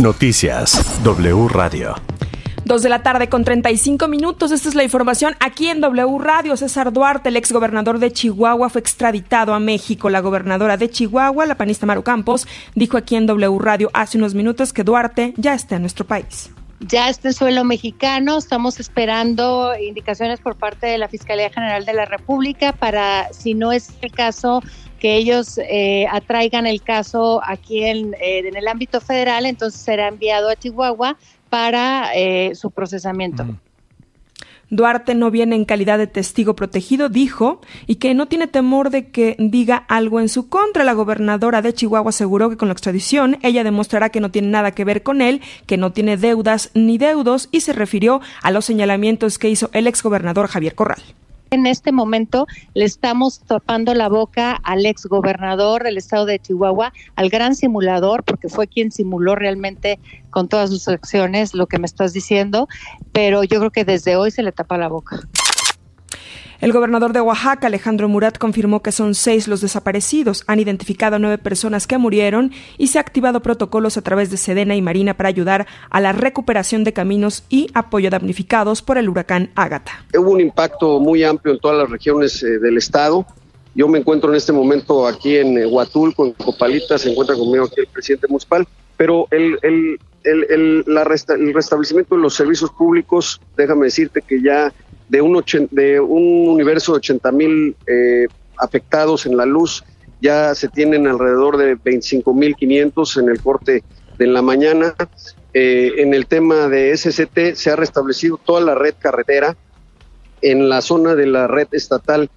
Noticias W Radio. Dos de la tarde con 35 minutos. Esta es la información aquí en W Radio. César Duarte, el exgobernador de Chihuahua, fue extraditado a México. La gobernadora de Chihuahua, la panista Maru Campos, dijo aquí en W Radio hace unos minutos que Duarte ya está en nuestro país ya está en suelo mexicano. Estamos esperando indicaciones por parte de la Fiscalía General de la República para, si no es el caso, que ellos eh, atraigan el caso aquí en, eh, en, el ámbito federal, entonces será enviado a Chihuahua para eh, su procesamiento. Duarte no viene en calidad de testigo protegido, dijo, y que no tiene temor de que diga algo en su contra. La gobernadora de Chihuahua aseguró que con la extradición ella demostrará que no tiene nada que ver con él, que no tiene deudas ni deudos, y se refirió a los señalamientos que hizo el exgobernador Javier Corral. En este momento le estamos tapando la boca al ex gobernador del estado de Chihuahua, al gran simulador, porque fue quien simuló realmente con todas sus acciones lo que me estás diciendo, pero yo creo que desde hoy se le tapa la boca. El gobernador de Oaxaca, Alejandro Murat, confirmó que son seis los desaparecidos. Han identificado nueve personas que murieron y se ha activado protocolos a través de Sedena y Marina para ayudar a la recuperación de caminos y apoyo damnificados por el huracán Ágata. Hubo un impacto muy amplio en todas las regiones eh, del estado. Yo me encuentro en este momento aquí en eh, Huatul con Copalita, se encuentra conmigo aquí el presidente municipal, pero el, el, el, la el restablecimiento de los servicios públicos, déjame decirte que ya de un, de un universo de 80 mil eh, afectados en la luz, ya se tienen alrededor de 25 mil 500 en el corte de la mañana. Eh, en el tema de SCT se ha restablecido toda la red carretera. En la zona de la red estatal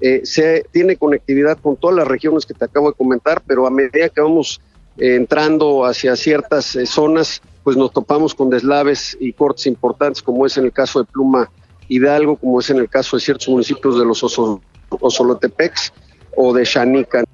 eh, se tiene conectividad con todas las regiones que te acabo de comentar, pero a medida que vamos entrando hacia ciertas zonas, pues nos topamos con deslaves y cortes importantes, como es en el caso de Pluma Hidalgo, como es en el caso de ciertos municipios de los Osolotepex o de Xanica.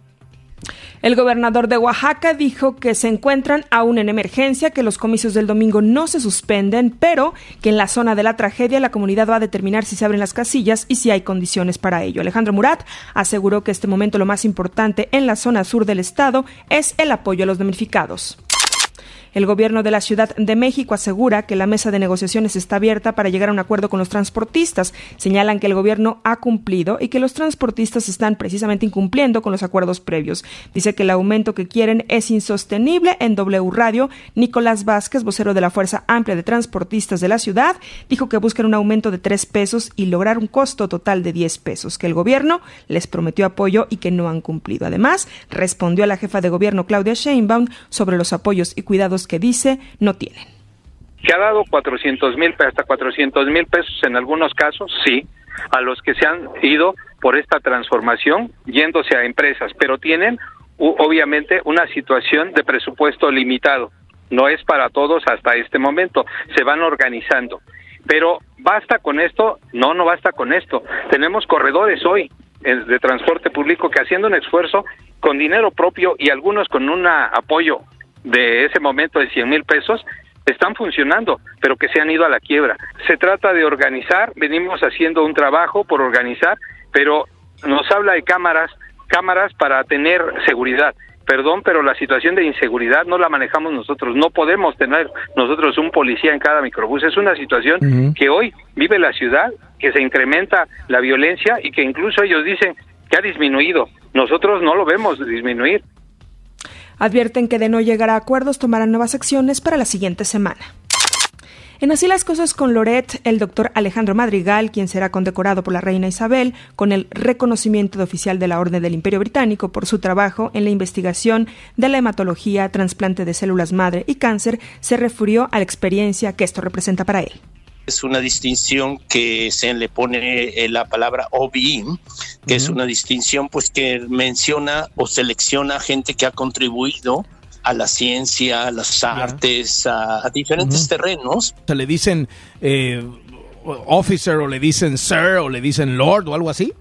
El gobernador de Oaxaca dijo que se encuentran aún en emergencia, que los comicios del domingo no se suspenden, pero que en la zona de la tragedia la comunidad va a determinar si se abren las casillas y si hay condiciones para ello. Alejandro Murat aseguró que este momento lo más importante en la zona sur del estado es el apoyo a los damnificados. El gobierno de la Ciudad de México asegura que la mesa de negociaciones está abierta para llegar a un acuerdo con los transportistas. Señalan que el gobierno ha cumplido y que los transportistas están precisamente incumpliendo con los acuerdos previos. Dice que el aumento que quieren es insostenible. En W Radio, Nicolás Vázquez, vocero de la Fuerza Amplia de Transportistas de la ciudad, dijo que buscan un aumento de tres pesos y lograr un costo total de 10 pesos, que el gobierno les prometió apoyo y que no han cumplido. Además, respondió a la jefa de gobierno Claudia Sheinbaum sobre los apoyos y cuidados que dice no tienen. ¿Se ha dado 400 mil, hasta 400 mil pesos en algunos casos? Sí, a los que se han ido por esta transformación yéndose a empresas, pero tienen obviamente una situación de presupuesto limitado. No es para todos hasta este momento, se van organizando. Pero basta con esto, no, no basta con esto. Tenemos corredores hoy de transporte público que haciendo un esfuerzo con dinero propio y algunos con un apoyo de ese momento de 100 mil pesos están funcionando, pero que se han ido a la quiebra. Se trata de organizar, venimos haciendo un trabajo por organizar, pero nos habla de cámaras, cámaras para tener seguridad. Perdón, pero la situación de inseguridad no la manejamos nosotros. No podemos tener nosotros un policía en cada microbús. Es una situación que hoy vive la ciudad, que se incrementa la violencia y que incluso ellos dicen que ha disminuido. Nosotros no lo vemos disminuir. Advierten que de no llegar a acuerdos tomarán nuevas acciones para la siguiente semana. En Así las cosas con Loret, el doctor Alejandro Madrigal, quien será condecorado por la reina Isabel con el reconocimiento de oficial de la Orden del Imperio Británico por su trabajo en la investigación de la hematología, trasplante de células madre y cáncer, se refirió a la experiencia que esto representa para él es una distinción que se le pone la palabra OBI, que es una distinción pues que menciona o selecciona gente que ha contribuido a la ciencia, a las artes, a, diferentes terrenos. ¿Se le dicen eh, officer o le dicen sir o le dicen lord o algo así?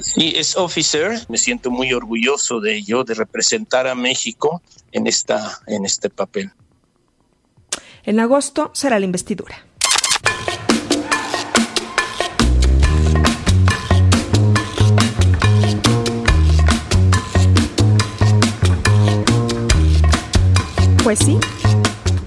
Sí, es officer. Me siento muy orgulloso de ello, de representar a México en, esta, en este papel. En agosto será la investidura. Pues sí,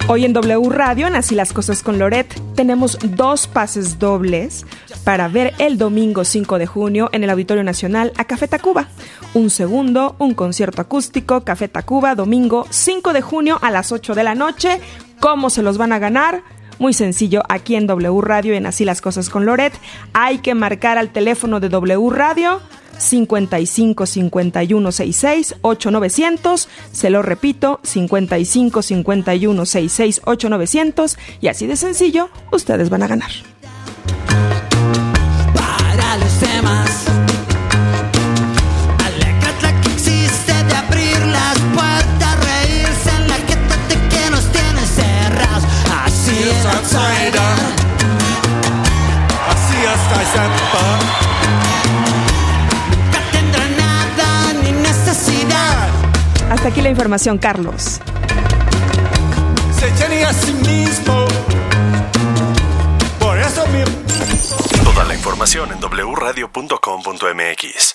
Hoy en W Radio, en Así las Cosas con Loret, tenemos dos pases dobles para ver el domingo 5 de junio en el Auditorio Nacional a Café Tacuba. Un segundo, un concierto acústico, Café Tacuba, domingo 5 de junio a las 8 de la noche. ¿Cómo se los van a ganar? Muy sencillo, aquí en W Radio, en Así las Cosas con Loret, hay que marcar al teléfono de W Radio 55 51 66 8900. Se lo repito, 55 51 66 8900. Y así de sencillo, ustedes van a ganar. Para los demás. Alégrate que existe Hasta aquí la información, Carlos. Se tiene a sí mismo. Por eso mi Toda la información en wradio.com.mx.